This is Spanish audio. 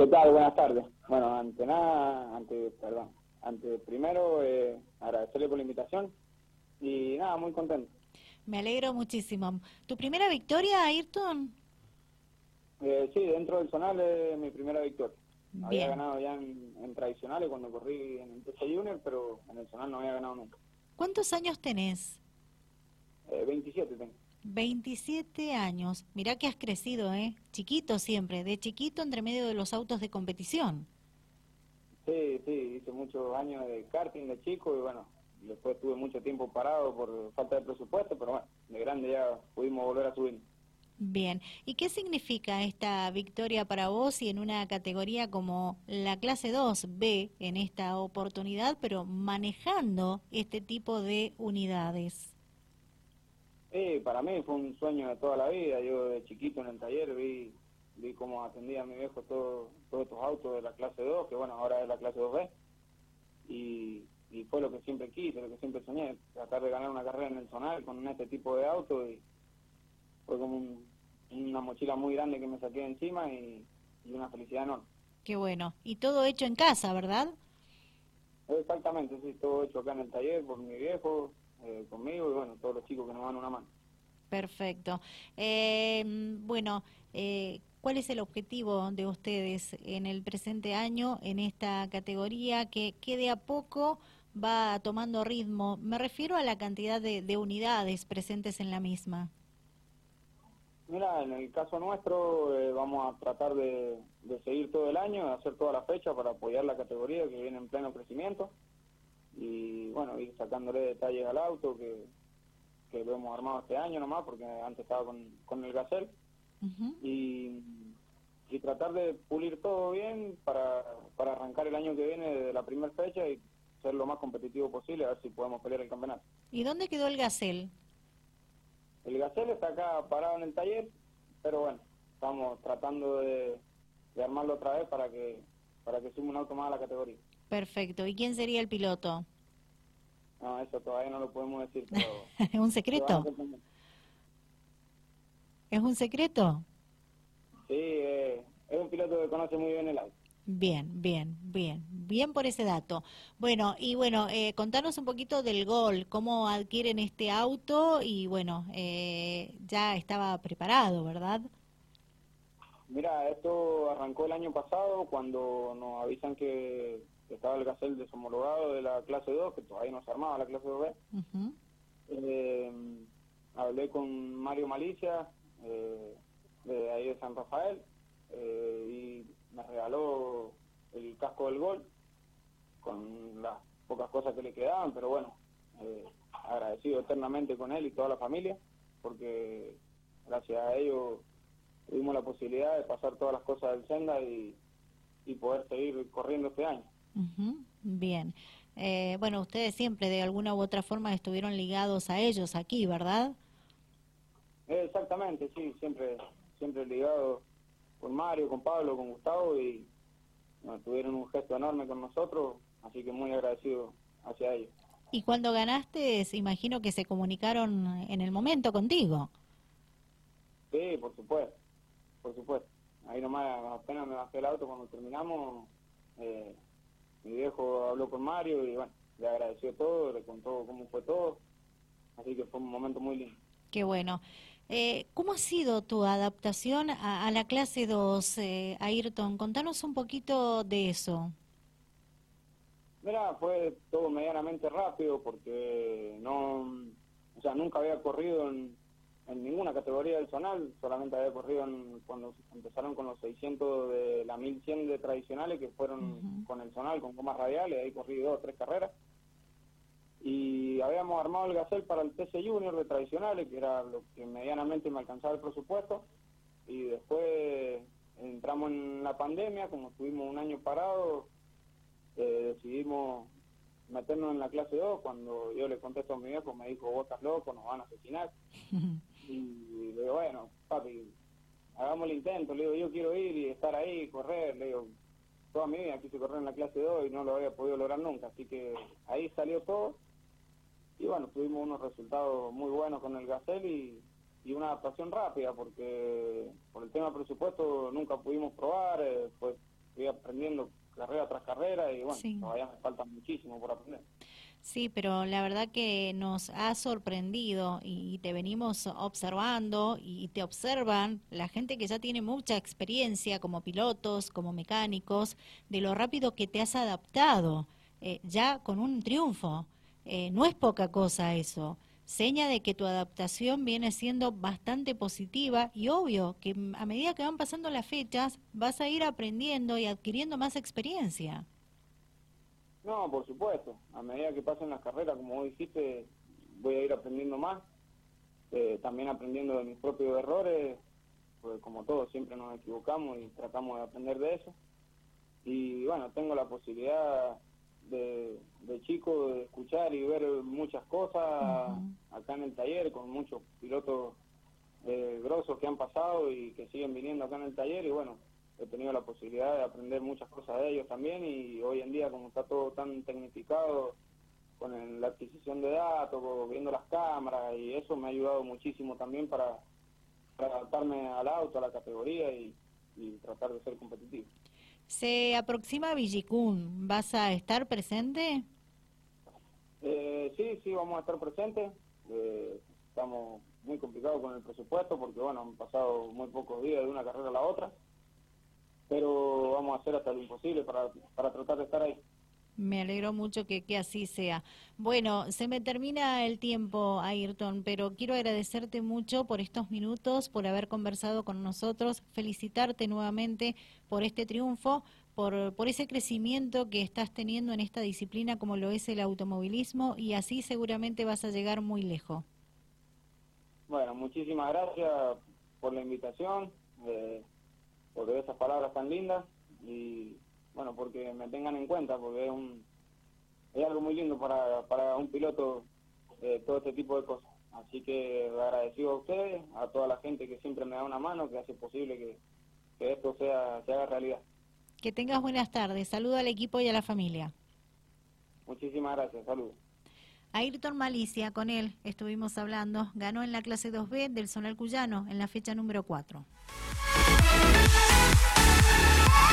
¿Qué tal? Buenas tardes. Bueno, ante nada, ante, perdón, ante primero eh, agradecerle por la invitación y nada, muy contento. Me alegro muchísimo. ¿Tu primera victoria, Ayrton? Eh, sí, dentro del zonal es mi primera victoria. Había ganado ya en, tradicionales cuando corrí en el TC Junior, pero en el zonal no había ganado nunca. ¿Cuántos años tenés? Eh, 27 tengo. 27 años. Mirá que has crecido, ¿eh? Chiquito siempre, de chiquito entre medio de los autos de competición. Sí, sí, hice muchos años de karting de chico y bueno, después tuve mucho tiempo parado por falta de presupuesto, pero bueno, de grande ya pudimos volver a subir. Bien, ¿y qué significa esta victoria para vos y en una categoría como la clase 2B en esta oportunidad, pero manejando este tipo de unidades? Sí, para mí fue un sueño de toda la vida. Yo de chiquito en el taller vi vi cómo atendía a mi viejo todo, todos estos autos de la clase 2, que bueno, ahora es la clase 2B. Y, y fue lo que siempre quise, lo que siempre soñé, tratar de ganar una carrera en el zonal con este tipo de auto y fue como una mochila muy grande que me saqué encima y, una felicidad enorme. Qué bueno. Y todo hecho en casa, ¿verdad? Exactamente, sí, todo hecho acá en el taller por mi viejo, eh, conmigo y bueno, todos los chicos que nos dan una mano. Perfecto. Eh, bueno, eh, ¿cuál es el objetivo de ustedes en el presente año en esta categoría que, que de a poco va tomando ritmo? Me refiero a la cantidad de, unidades presentes en la misma. Mira, en el caso nuestro eh, vamos a tratar de, seguir todo el año, de hacer toda la fecha para apoyar la categoría que viene en pleno crecimiento y bueno, ir sacándole detalles al auto que, que lo hemos armado este año nomás porque antes estaba con, con el Gacel y, y tratar de pulir todo bien para, para arrancar el año que viene de la primera fecha y ser lo más competitivo posible, a ver si podemos pelear el campeonato. ¿Y dónde quedó el Gacel? El Gacel está acá parado en el taller, pero bueno, estamos tratando de, armarlo otra vez para que para que sume un auto más a la categoría. Perfecto. ¿Y quién sería el piloto? No, eso todavía no lo podemos decir. Pero ¿Es un secreto? ¿Es un secreto? Sí, eh, es un piloto que conoce muy bien el auto. Bien, bien, bien, bien por ese dato. Bueno, y bueno, eh, contanos un poquito del gol, cómo adquieren este auto y bueno, eh, ya estaba preparado, ¿verdad? Mira, esto arrancó el año pasado cuando nos avisan que estaba el Gacel deshomologado de la clase 2, que todavía no se armaba la clase 2B. Eh, hablé con Mario Malicia, de ahí de San Rafael, y me regaló el casco del gol con las pocas cosas que le quedaban, pero bueno, eh, agradecido eternamente con él y toda la familia, porque gracias a ellos tuvimos la posibilidad de pasar todas las cosas del senda y, poder seguir corriendo este año. Bien. Eh, bueno, ustedes siempre de alguna u otra forma estuvieron ligados a ellos aquí, ¿verdad? exactamente, sí, siempre, siempre ligados con Mario, con Pablo, con Gustavo y tuvieron un gesto enorme con nosotros, así que muy agradecido hacia ellos. Y cuando ganaste, imagino que se comunicaron en el momento contigo. Sí, por supuesto, por supuesto. Ahí nomás apenas me bajé el auto cuando terminamos, eh, mi viejo habló con Mario y bueno, le agradeció todo, le contó cómo fue todo, así que fue un momento muy lindo. Qué bueno. Eh, ¿Cómo ha sido tu adaptación a, la clase 2, eh, Ayrton? Contanos un poquito de eso. Mira, fue todo medianamente rápido porque no, o sea, nunca había corrido en, ninguna categoría del zonal, solamente había corrido cuando empezaron con los 600 de la 1100 de tradicionales que fueron con el zonal, con comas radiales, ahí corrí dos o tres carreras. Y habíamos armado el Gacel para el TC Junior de tradicionales, que era lo que medianamente me alcanzaba el presupuesto, y después entramos en la pandemia, como estuvimos un año parado, eh, decidimos meternos en la clase 2, cuando yo le contesto a mi viejo, me dijo, vos estás loco, nos van a asesinar. y le digo, bueno, papi, hagamos el intento, le digo, yo quiero ir y estar ahí, correr, le digo, toda mi vida quise correr en la clase 2 y no lo había podido lograr nunca, así que ahí salió todo. Y bueno, tuvimos unos resultados muy buenos con el Gacel y, una adaptación rápida porque por el tema presupuesto nunca pudimos probar, eh, fue estoy aprendiendo carrera tras carrera y bueno, todavía me falta muchísimo por aprender. Sí, pero la verdad que nos ha sorprendido y te venimos observando y te observan la gente que ya tiene mucha experiencia como pilotos, como mecánicos, de lo rápido que te has adaptado, eh, ya con un triunfo. Eh, no es poca cosa eso. Seña de que tu adaptación viene siendo bastante positiva y obvio que a medida que van pasando las fechas vas a ir aprendiendo y adquiriendo más experiencia. No, por supuesto. A medida que pasen las carreras, como vos dijiste, voy a ir aprendiendo más. Eh, también aprendiendo de mis propios errores, pues como todos siempre nos equivocamos y tratamos de aprender de eso. Y bueno, tengo la posibilidad de, de chico de escuchar y ver muchas cosas acá en el taller con muchos pilotos eh, grosos que han pasado y que siguen viniendo acá en el taller y bueno, he tenido la posibilidad de aprender muchas cosas de ellos también y hoy en día como está todo tan tecnificado con la adquisición de datos, viendo las cámaras y eso me ha ayudado muchísimo también para, adaptarme al auto, a la categoría y, tratar de ser competitivo. Se aproxima Villicún, ¿vas a estar presente? Eh, sí, sí, vamos a estar presentes. Eh, estamos muy complicados con el presupuesto porque, bueno, han pasado muy pocos días de una carrera a la otra pero vamos a hacer hasta lo imposible para, para tratar de estar ahí. Me alegro mucho que, que, así sea. Bueno, se me termina el tiempo, Ayrton, pero quiero agradecerte mucho por estos minutos, por haber conversado con nosotros, felicitarte nuevamente por este triunfo, por, por ese crecimiento que estás teniendo en esta disciplina como lo es el automovilismo y así seguramente vas a llegar muy lejos. Bueno, muchísimas gracias por la invitación. Eh, por esas palabras tan lindas y bueno, porque me tengan en cuenta, porque es, un, es algo muy lindo para, para un piloto eh, todo este tipo de cosas. Así que agradecido a ustedes, a toda la gente que siempre me da una mano, que hace posible que, que esto sea, se haga realidad. Que tengas buenas tardes. Saludo al equipo y a la familia. Muchísimas gracias. Saludos. Ayrton Malicia, con él estuvimos hablando, ganó en la clase 2B del Zonal Cuyano en la fecha número 4.